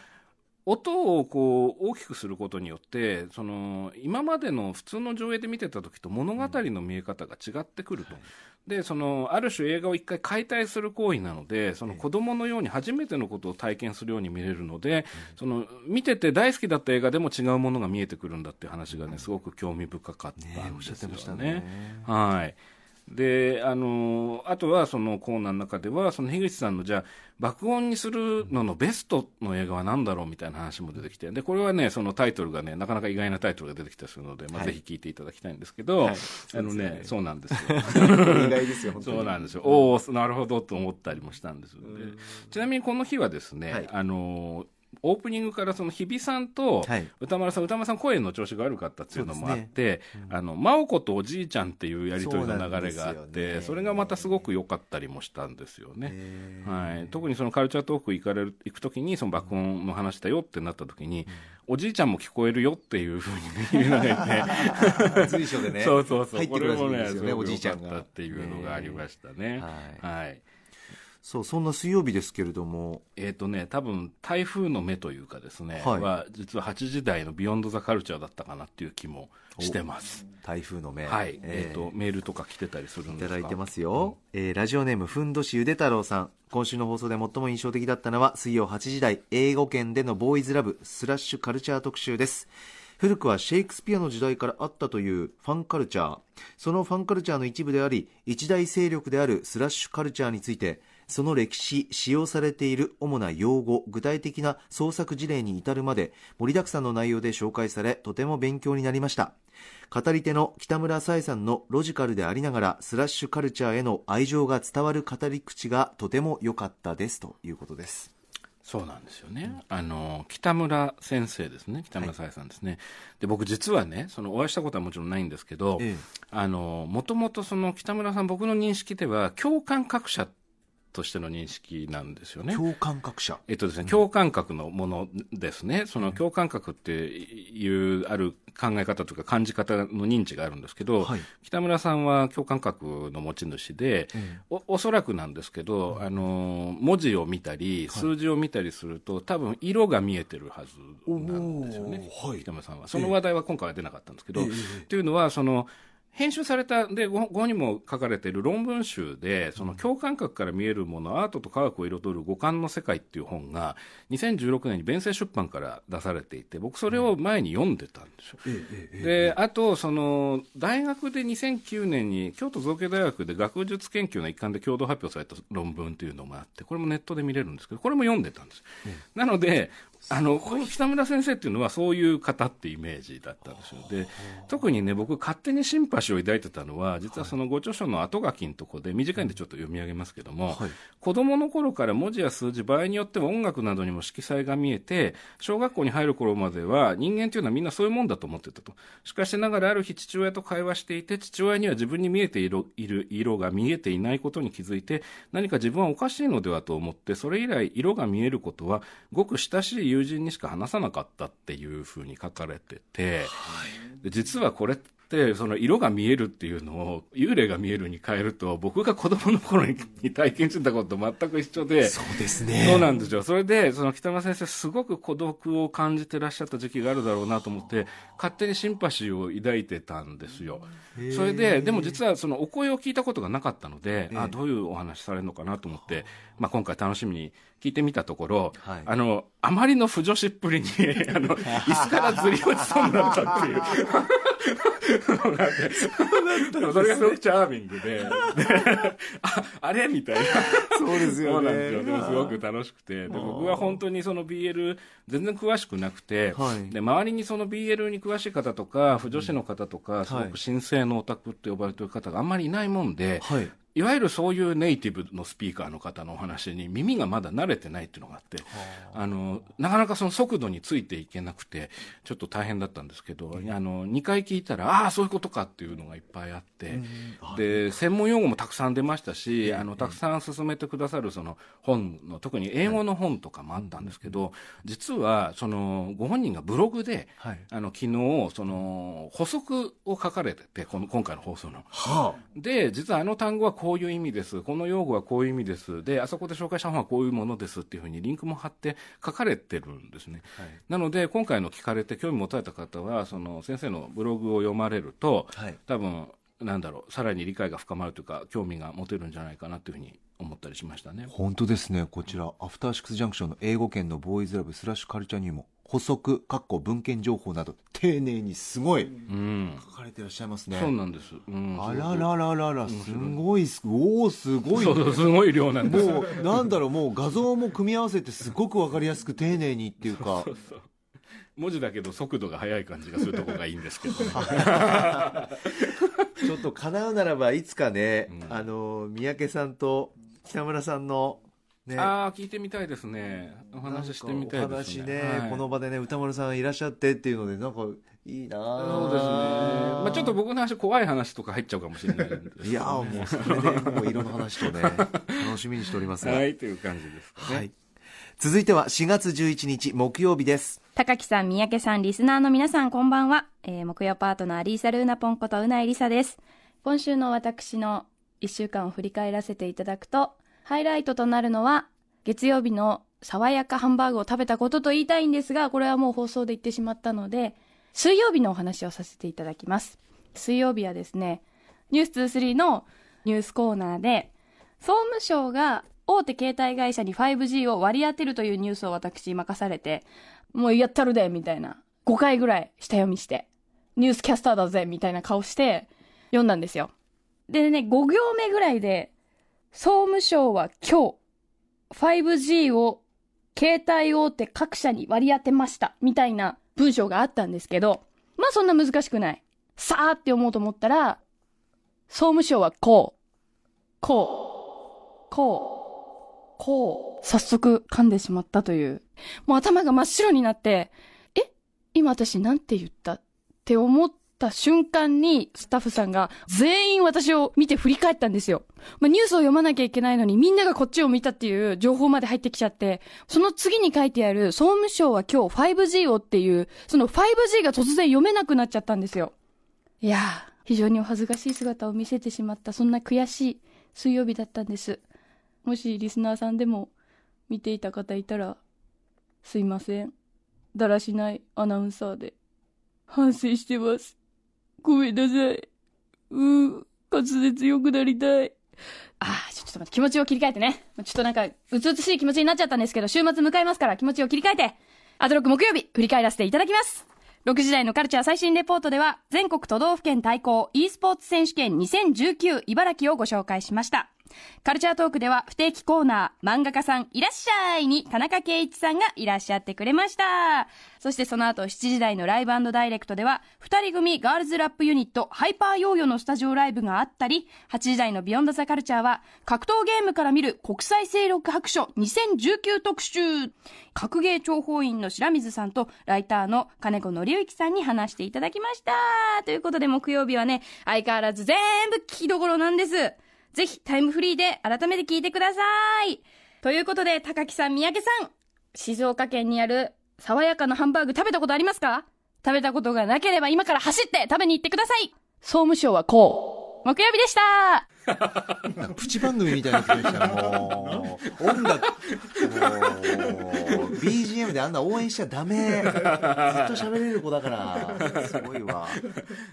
音をこう大きくすることによってその今までの普通の上映で見てた時と物語の見え方が違ってくると、でそのある種映画を一回解体する行為なのでその子供のように初めてのことを体験するように見れるので、その見てて大好きだった映画でも違うものが見えてくるんだっていう話がねすごく興味深かったんですよね。ね。はいであのあとはそのコーナーの中ではその樋口さんのじゃあ爆音にするののベストの映画は何だろうみたいな話も出てきてでこれはねそのタイトルがねなかなか意外なタイトルが出てきたりするので、まあ、ぜひ聞いていただきたいんですけど、はい、あのね、ね、そうなんですよ。意外ですよそうなんですよ。おおなるほどと思ったりもしたんです、でちなみにこの日はですね、はい、あのオープニングからその日比さんとはい。歌丸さん、歌丸さん声の調子が悪かったっていうのもあっそうて、あの、真央子とおじいちゃんっていうやりとりの流れがあって、ね。それがまたすごく良かったりもしたんですよね。はい、特にそのカルチャートーク行かれる行くときにその爆音の話だよってなったときに、おじいちゃんも聞こえるよっていうふうに言うのがいて、随所でね。そうそうそう、入ってくですよねおじいちゃっていうのがありましたね。はい。はい。そうそんな水曜日ですけれども。えっ、とね、多分台風の目というかですね、はい。は実は8時台のビヨンドザカルチャーだったかなっていう気もしてます。台風の目。はい。えー。えっ、と、メールとか来てたりするんいですか？ただいてますよ、えーラジオネームふんどしゆで太郎さん。今週の放送で最も印象的だったのは水曜8時台英語圏でのボーイズラブスラッシュカルチャー特集です。古くはシェイクスピアの時代からあったというファンカルチャー。そのファンカルチャーの一部であり一大勢力であるスラッシュカルチャーについてその歴史使用されている主な用語具体的な創作事例に至るまで盛りだくさんの内容で紹介されとても勉強になりました語り手の北村紗恵さんのロジカルでありながらスラッシュカルチャーへの愛情が伝わる語り口がとても良かったですということですそうなんですよね。あの、北村先生ですね。北村沙耶さんですね。で、僕実はね、そのお会いしたことはもちろんないんですけど、もともとその北村さん、僕の認識では、共感覚者としての認識なんですよね。共感覚者。えっとですね、共感覚のものですね。その共感覚っていう、ある考え方というか感じ方の認知があるんですけど、はい。北村さんは共感覚の持ち主で、おおそらくなんですけど、あの、文字を見たり、数字を見たりすると、多分色が見えてるはずなんですよね。はい。北村さんは。その話題は今回は出なかったんですけど、っていうのは、その、編集された、で、ごご本にも書かれている論文集で、その共感覚から見えるもの、アートと科学を彩る五感の世界っていう本が、2016年に弁声出版から出されていて、僕それを前に読んでたんですよ。で、あと、その、大学で2009年に、京都造形大学で学術研究の一環で共同発表された論文っていうのがあって、これもネットで見れるんですけど、これも読んでたんです。なので、あの、この北村先生っていうのはそういう方ってイメージだったんですよ。で、特にね、僕勝手にシンパシーを抱いてたのは、実はそのご著書の後書きのとこで、短いんでちょっと読み上げますけども、はい子供の頃から文字や数字、場合によっては音楽などにも色彩が見えて、小学校に入る頃までは人間というのはみんなそういうもんだと思ってたと。しかしながらある日父親と会話していて、父親には自分に見えているいる色が見えていないことに気づいて、何か自分はおかしいのではと思って、それ以来色が見えることは、ごく親しい友人にしか話さなかったっていうふうに書かれてて、で実はこれって、その色が見えるっていうのを幽霊が見えるに変えると僕が子供の頃に体験してたことと全く一緒でそうですね。そうなんですよ。それでその北村先生すごく孤独を感じてらっしゃった時期があるだろうなと思って勝手にシンパシーを抱いてたんですよ。それででも実はそのお声を聞いたことがなかったので、あどういうお話されるのかなと思って、まあ、今回楽しみに聞いてみたところ、はい。あのあまりの不女子っぷりに あの椅子からずり落ちそうになったっていう。のがあってでもそれがすごくチャーミングで。でああれみたいな。そうですそうよねなんですよ。でもすごく楽しくて。で僕は本当にその BL 全然詳しくなくて、はい。で周りにその BL に詳しい方とか不女子の方とか、すごく神聖のオタクって呼ばれてる方があんまりいないもんで、はいいわゆるそういうネイティブのスピーカーの方のお話に耳がまだ慣れてないっていうのがあって、あ。の、なかなかその速度についていけなくて、ちょっと大変だったんですけど、あの、2回聞いたら、ああ、そういうことかっていうのがいっぱいあって、で、専門用語もたくさん出ましたし、あの、たくさん進めてくださるその本の、特に英語の本とかもあったんですけど、実は、その、ご本人がブログで、はい。あの、昨日、その、補足を書かれてて、この、今回の放送の。はで、実はあの単語はこういう意味です。この用語はこういう意味です。で、あそこで紹介した本はこういうものですっていうふうにリンクも貼って書かれてるんですね。なので、今回の聞かれて興味持たれた方は、その先生のブログを読まれると、はい多分、なんだろう、さらに理解が深まるというか、興味が持てるんじゃないかなというふうに思ったりしましたね。本当ですねこちらアフターシックスジャンクションの英語圏のボーイズラブスラッシュカルチャーにも補足かっこ文献情報など丁寧にすごいうん。書かれてらっしゃいますねそうなんです。うん。あらららららすごいすおおすごいそうそう、すごい量なんです。もうなんだろうもう画像も組み合わせてすごくわかりやすく丁寧にっていうか 文字だけど速度が速い感じがするところがいいんですけどね。ちょっと叶うならばいつかね、うんあの三宅さんと北村さんのねああ、聞いてみたいですね。お話ししてみたいですね。お話ね、はいこの場でね、歌丸さんいらっしゃってっていうので、なんか、いいなそうですね。まあちょっと僕の話、怖い話とか入っちゃうかもしれないいやーもう、それで、もう色の話とね、楽しみにしておりますが。はい、という感じですかね。はい。続いては4月11日木曜日です。高木さん、三宅さん、リスナーの皆さん、こんばんは。えー木曜パートナー、リーサルーナポンことうないりさです。今週の私の1週間を振り返らせていただくと、ハイライトとなるのは、月曜日の爽やかハンバーグを食べたことと言いたいんですが、これはもう放送で言ってしまったので、水曜日のお話をさせていただきます。水曜日はですね、ニュース23のニュースコーナーで、総務省が大手携帯会社に 5G を割り当てるというニュースを私任されて、もうやったるで、みたいな。5回ぐらい下読みして、ニュースキャスターだぜ、みたいな顔して、読んだんですよ。でね、5行目ぐらいで、総務省は今日、5G を携帯大手各社に割り当てました、みたいな文章があったんですけど、まあそんな難しくない。さーって思うと思ったら、総務省はこう、こう、こう、こう、早速噛んでしまったという。もう頭が真っ白になって、え？今私なんて言った？って思ってた瞬間に、スタッフさんが全員私を見て振り返ったんですよ。まあ、ニュースを読まなきゃいけないのにみんながこっちを見たっていう情報まで入ってきちゃって、その次に書いてある総務省は今日 5G をっていう、その 5G が突然読めなくなっちゃったんですよ。いやー、非常にお恥ずかしい姿を見せてしまった、そんな悔しい水曜日だったんです。もしリスナーさんでも見ていた方いたら、すいません。だらしないアナウンサーで。反省してます。ごめんなさい。うー、滑舌良くなりたい。ああ、ちょっと待って、気持ちを切り替えてね。ちょっとなんか、うつうつしい気持ちになっちゃったんですけど、週末迎えますから気持ちを切り替えて、アトロク木曜日、振り返らせていただきます。6時台のカルチャー最新レポートでは、全国都道府県対抗 e スポーツ選手権2019茨城をご紹介しました。カルチャートークでは不定期コーナー、漫画家さんいらっしゃいに田中圭一さんがいらっしゃってくれました。そしてその後7時台のライブダイレクトでは、二人組ガールズラップユニット、ハイパーヨーヨーのスタジオライブがあったり、8時台のビヨンドザカルチャーは、格闘ゲームから見る国際勢力白書2019特集。格ゲー諜報員の白水さんと、ライターの金子則之さんに話していただきました。ということで木曜日はね、相変わらず全部聞きどころなんです。ぜひタイムフリーで改めて聞いてください。ということで、高木さん、三宅さん、静岡県にある爽やかなハンバーグ食べたことありますか？食べたことがなければ今から走って食べに行ってください総務省はこう。木曜日でした。なんかプチ番組みたいになってきました。よもう音楽もう BGM であんな応援しちゃダメ。ずっと喋れる子だから。すごいわ。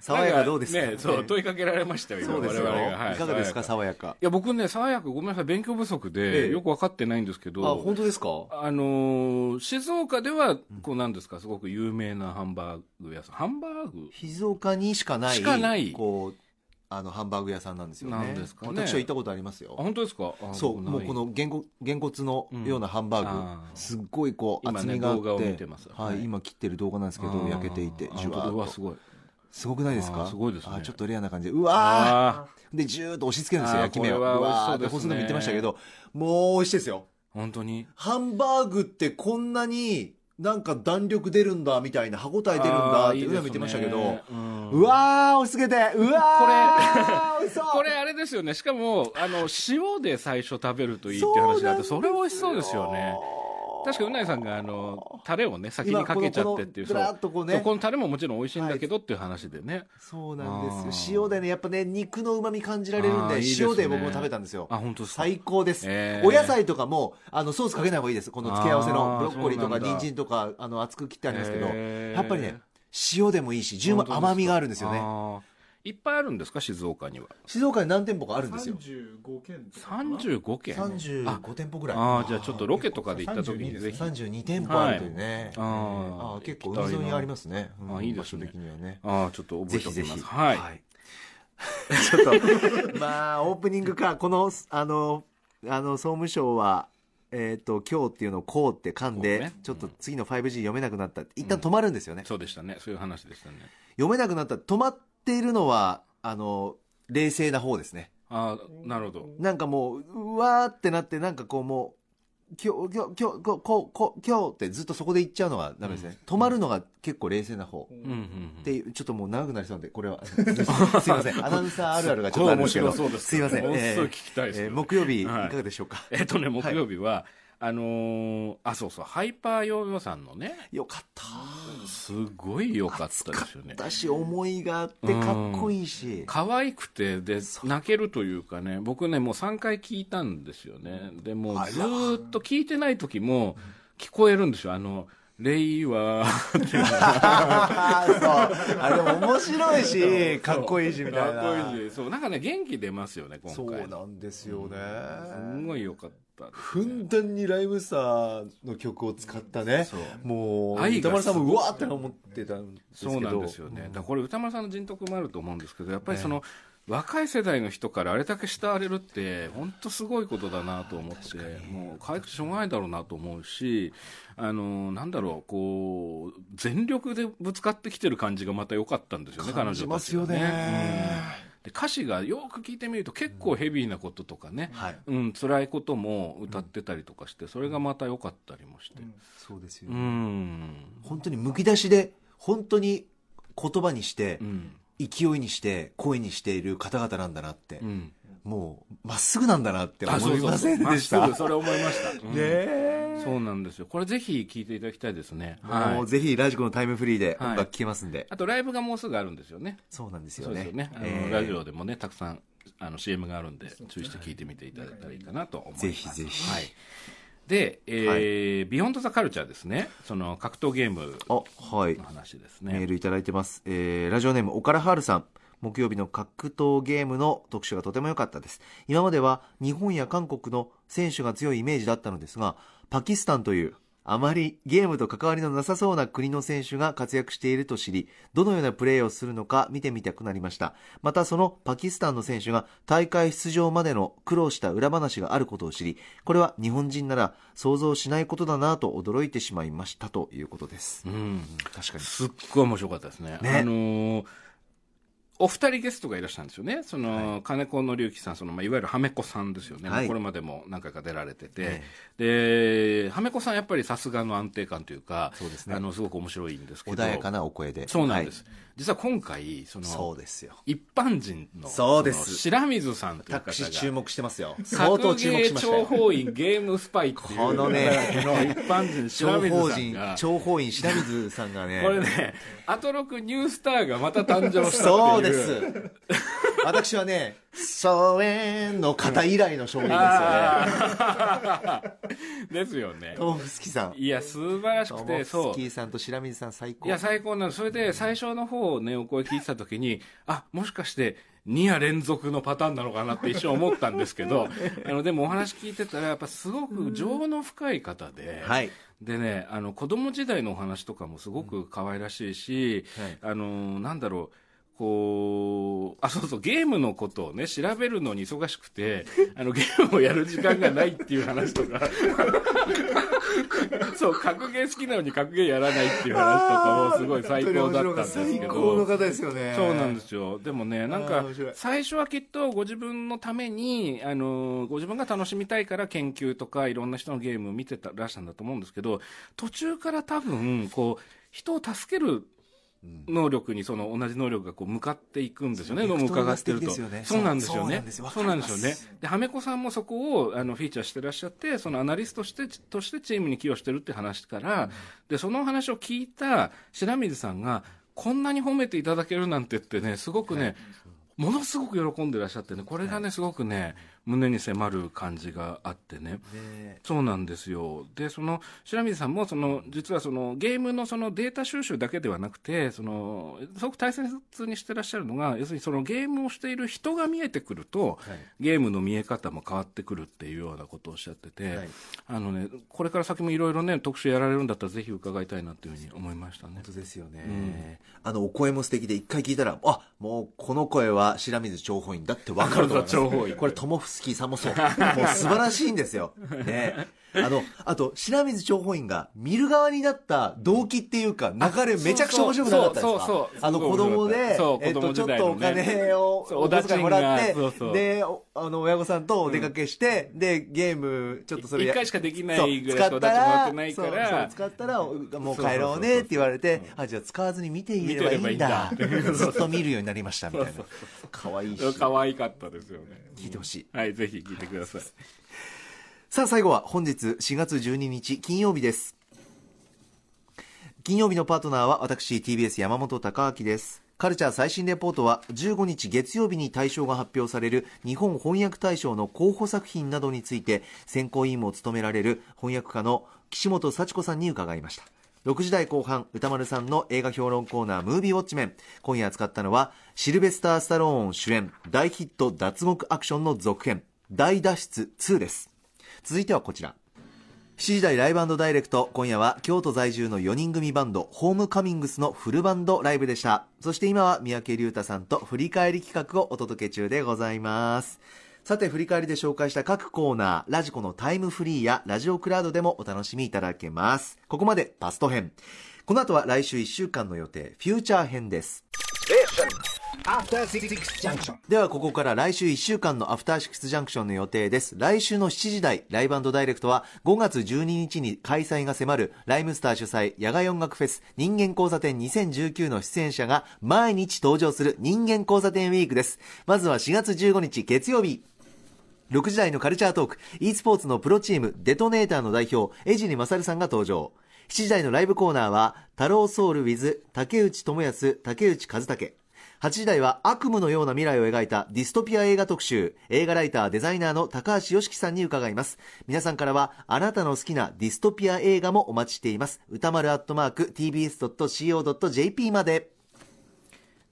爽やかどうですか？ね、そう、問いかけられましたよ、今そうですよ、我々が。はいいかがですか？爽やか。いや、僕ね、爽やか、ごめんなさい、勉強不足えで、えよく分かってないんですけど、あ本当ですか？あのー静岡では、こうなんですか、すごく有名なハンバーグ屋さん。ハンバーグ？静岡にしかないしかない。こうあのハンバーグ屋さんなんですよね。なんですかね。私は行ったことありますあ、よ本当ですか？あそう。もうこのげんこげんこつのようなハンバーグ、うん。すっごいこう厚みがあって、動画を見てます。はい、はい。今切ってる動画なんですけど焼けていて。あじゅわすごい。すごくないですか？すごいですね。あーちょっとレアな感じで。うわあー。でジューッと押し付けるんですよ焼き目を。これはうわー美味しそうですね。ってましたけどもう美味しいですよ。ー本当に？ハンバーグってこんなになんか弾力出るんだみたいな歯応え出るんだってあーいいですね。うな見てましたけど。うん。うわー押し付けてうわー。美味しそうこれ あれですよね。しかも、あの、塩で最初食べるといいって話があって、それ美味しそうですよね。確かうないさんがあのタレをね先にかけちゃってっていう今このこね。このタレももちろん美味しいんだけどっていう話でね、そうなんですよ。塩でねやっぱね肉の旨味感じられるんでね。塩で僕も食べたんですよ。あ本当最高です、えー。お野菜とかもあのソースかけない方がいいです。この付け合わせのブロッコリーとか人参とかあの厚く切ってありますけど、えー。やっぱりね塩でもいいし十分甘みがあるんですよねいっぱいあるんですか？静岡には。静岡に何店舗かあるんですよ。35件35軒あ35店舗ぐらい。あーじゃあちょっとロケとかで行った時にぜひ。32店舗あるというね、はい。あー結構海沿いにありますね、うんあいいですね。場所的にはね。ああちょっと覚えておきぜひぜひ。ますはい、ちょっとまあオープニングかこのあのあの総務省はえっ、と今日っていうのをこうって噛んで、こうね。ちょっと次の 5G 読めなくなった。一旦止まるんですよね、そうでしたね。そういう話でしたね。読めなくなった。止まっているのはあの冷静な方ですねああなるほどなんかもううわーってなってなんかこうも今日、今日、今日、こう、こう、今日ってずっとそこで言っちゃうのはダメですね。止まるのが結構冷静な方。うんうんっていう、ちょっともう長くなりそうなんで、これは、すいません。アナウンサーあるあるがちょっとあるんですけど。これ面白そうですすいません。ものすごいえー聞きたいですけどえー木曜日、いはいかがでしょうか？えっとね、木曜日は、あのーあ、そうそう、ハイパーヨーヨーさんのね、よかった。すごい良かったですよね。だし、思いがあって、かっこいいし。可愛くて、で、泣けるというかね、僕ね、もう3回聞いたんですよね。で、もうずーっと聞いてない時も、聞こえるんですよ。あの、レイは、そう。あ、でも面白いし、かっこいいし、みたいな。かっこいいし、そう、なんかね、元気出ますよね、今回。そうなんですよね。すごい良かったですね、ふんだんにライムスターの曲を使ったねそう。もう、歌丸さんもうわーって思ってたんですけど。そうなんですよね。だからこれ歌丸さんの人徳もあると思うんですけど、やっぱりその、若い世代の人からあれだけ慕われるって、本当すごいことだなと思って、もう可愛くてしょうがないだろうなと思うし、あの、なんだろう、こう、全力でぶつかってきてる感じがまた良かったんですよね、彼女たちがますよね。うんで歌詞がよく聞いてみると結構ヘビーなこととかね、はい。うん、辛いことも歌ってたりとかして、それがまた良かったりもして。そうですようね。ん。本当にむき出しで、本当に言葉にしてう、ん。勢いにして、声にしている方々なんだなってう、ん。もう、まっすぐなんだなってあ思いませんでした？それ思いました。うんねえ。そうなんですよ。これぜひ聴いていただきたいですね。はい。もうぜひラジコのタイムフリーではい音楽聴けますんで。あとライブがもうすぐあるんですよね。そうなんですよねラジオでもね、たくさん、あの、CM があるんで、注意して聞いてみていただいたらいいかなと思います。ぜひぜひはい。で、えービヨンドザカルチャーですね。その格闘ゲームの。話ですね。メールいただいてます。えーラジオネーム、岡田ハールさん。木曜日の格闘ゲームの特集がとても良かったです。今までは日本や韓国の選手が強いイメージだったのですが、パキスタンというあまりゲームと関わりのなさそうな国の選手が活躍していると知り、どのようなプレーをするのか見てみたくなりました。またそのパキスタンの選手が大会出場までの苦労した裏話があることを知り、これは日本人なら想像しないことだなと驚いてしまいましたということです。うん。確かに。すっごい面白かったですね。ねあのーお二人ゲストがいらっしゃるんですよね。その、金子紀之さん、その、まあ、いわゆるハメ子さんですよね。はいこれまでも何回か出られててえ。で、ハメ子さんやっぱりさすがの安定感というか、そうですねあの、すごく面白いんですけど。穏やかなお声で。そうなんです。はい実は今回、その、そうですよ。一般人の、そうですその白水さんという方が、私注目してますよ。相当格注目しました諜よ。報員ゲームスパイっていう。このねの一般人白諜報さんが、、諜報員白水さんがね。これね、アトロクニュースターがまた誕生したっていう。そうです。私はね、ソエンの方以来の商品ですよね。ですよね。トーフスキさん。いや、素晴らしトくて、ーフそうス。キさんと白水さん最高。いや、最高なの。それで、最初の方ね、お声聞いてた時に、あ、もしかして、2夜連続のパターンなのかなって一瞬思ったんですけど、あの、でもお話聞いてたら、やっぱすごく情の深い方で、はい。でね、あの、子供時代のお話とかもすごく可愛らしいし、はいあの、なんだろう、こう、あ、そうそう、ゲームのことをね、調べるのに忙しくて、あの、ゲームをやる時間がないっていう話とか、そう、格ゲー好きなのに格ゲーやらないっていう話とかもすごい最高だったんですけ最高のど。方ですよね。そうなんですよ。でもね、なんか最初はきっとご自分のために、あの、ご自分が楽しみたいから研究とかいろんな人のゲームを見てたらしたんだと思うんですけど、途中から多分、こう、人を助ける能力にその同じ能力がこう向かっていくんですよね、どうも伺ってると。そうなんですよね。そうなんですよ。そうなんですよね。で、はめこさんもそこをあのフィーチャーしてらっしゃって、そのアナリストとして、としてチームに寄与してるって話から、で、その話を聞いた白水さんが、こんなに褒めていただけるなんてってね、すごくね、ものすごく喜んでらっしゃってね、これがね、すごくね、胸に迫る感じがあってね。ねそうなんですよ。で、その、白水さんも、その、実はその、ゲームのそのデータ収集だけではなくて、その、すごく大切にしてらっしゃるのが、要するにそのゲームをしている人が見えてくると、ゲームの見え方も変わってくるっていうようなことをおっしゃってて、はいあのね、これから先もいろいろね、特集やられるんだったらぜひ伺いたいなというふうに思いましたね本。当ですよね。あの、お声も素敵で、一回聞いたら、あ、もう、この声は白水諜報員だってわかると思います。これ、トモフスキーさんもそう。もう素晴らしいんですよ。ね。あの、あと、白水諜報員が見る側になった動機っていうか、流れめちゃくちゃ面白くなかったですか？そうそう。あの、子供で、えっと、ちょっとお金を、お小遣いもらってで、おあの、親御さんとお出かけして、で、ゲーム、ちょっとそれや一回しかできないぐらいしかおだちもらってないかそう使ったら、おもう帰ろうねって言われて、あ、じゃあ使わずに見ていればいいんだ。見てればいいんだ。ずっと見るようになりました、みたいな。可愛いし。可愛かったですよね。聞いてほしい。はい、ぜひ聞いてください。さあ最後は本日4月12日金曜日です。金曜日のパートナーは私 TBS 山本貴明です。カルチャー最新レポートは15日月曜日に大賞が発表される日本翻訳大賞の候補作品などについて選考委員も務められる翻訳家の岸本幸子さんに伺いました。6時台後半歌丸さんの映画評論コーナームービーウォッチメン。今夜扱ったのはシルベスター・スタローン主演大ヒット脱獄アクションの続編大脱出2です。続いてはこちら。7時台ライブダイレクト。今夜は京都在住の4人組バンドホームカミングスのフルバンドライブでした。そして今は三宅龍太さんと振り返り企画をお届け中でございます。さて振り返りで紹介した各コーナーラジコのタイムフリーやラジオクラウドでもお楽しみいただけます。ここまでパスト編。この後は来週1週間の予定フューチャー編です。あ、じゃあ、次、次、ジャンクションではここから来週1週間のアフターシックスジャンクションの予定です。来週の7時台ライブダイレクトは5月12日に開催が迫るライムスター主催野外音楽フェス人間交差点2019の出演者が毎日登場する人間交差点ウィークです。まずは4月15日月曜日。6時台のカルチャートーク e スポーツのプロチームデトネーターの代表江尻勝さんが登場。7時台のライブコーナーは太郎ソウル with 竹内智康竹内和武。8時台は悪夢のような未来を描いたディストピア映画特集映画ライターデザイナーの高橋良樹さんに伺います。皆さんからはあなたの好きなディストピア映画もお待ちしています。歌丸アットマーク tbs.co.jp まで。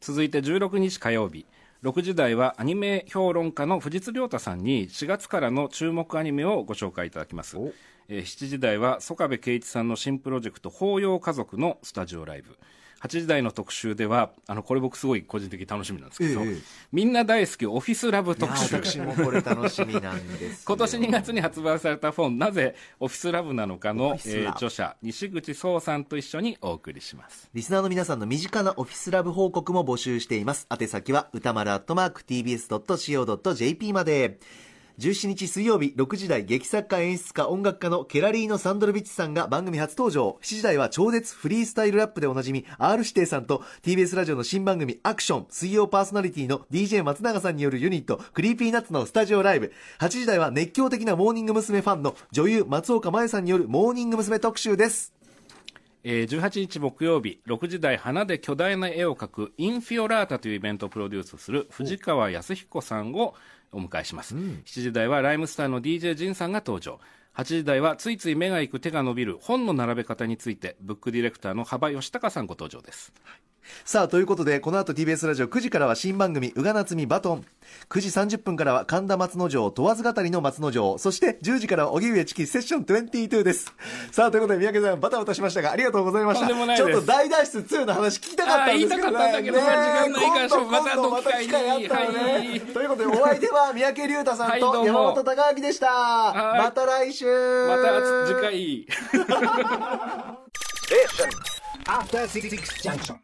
続いて16日火曜日。6時台はアニメ評論家の藤津亮太さんに4月からの注目アニメをご紹介いただきます、えー7時台は曽我部圭一さんの新プロジェクト「法要家族」のスタジオライブ8時台の特集ではあのこれ僕すごい個人的に楽しみなんですけど、ええみんな大好きオフィスラブ特集。私もこれ楽しみなんですよ。今年2月に発売された本「なぜオフィスラブなのかの」えー著者西口壮さんと一緒にお送りします。リスナーの皆さんの身近なオフィスラブ報告も募集しています。宛先は歌丸アットマーク tbs.co.jp まで。17日水曜日6時台劇作家演出家音楽家のケラリーノ・サンドロビッチさんが番組初登場7時台は超絶フリースタイルラップでおなじみ R 指定さんと TBS ラジオの新番組アクション水曜パーソナリティの DJ 松永さんによるユニット Creepy Nuts のスタジオライブ8時台は熱狂的なモーニング娘。ファンの女優松岡茉優さんによるモーニング娘。特集ですえー18日木曜日6時台花で巨大な絵を描くインフィオラータというイベントをプロデュースする藤川康彦さんをお迎えします、7時台はライムスターの DJ ジンさんが登場。8時台はついつい目が行く手が伸びる本の並べ方についてブックディレクターの幅義孝さんご登場ですさあ、ということで、この後 TBS ラジオ9時からは新番組、うがなつみバトン。9時30分からは神田松之丞、問わず語りの松之丞。そして10時からは荻上チキセッション22です。さあ、ということで、三宅さん、バタバタしましたが、ありがとうございました。とんでもないですちょっと大脱出2の話聞きたかったんですけどね。言いたかったんだけどね時間ないから今度また今度また機会あったらね。はいということで、お相手は三宅龍太さんと山本隆明でした。はいまた来週また次回 After Six Junction.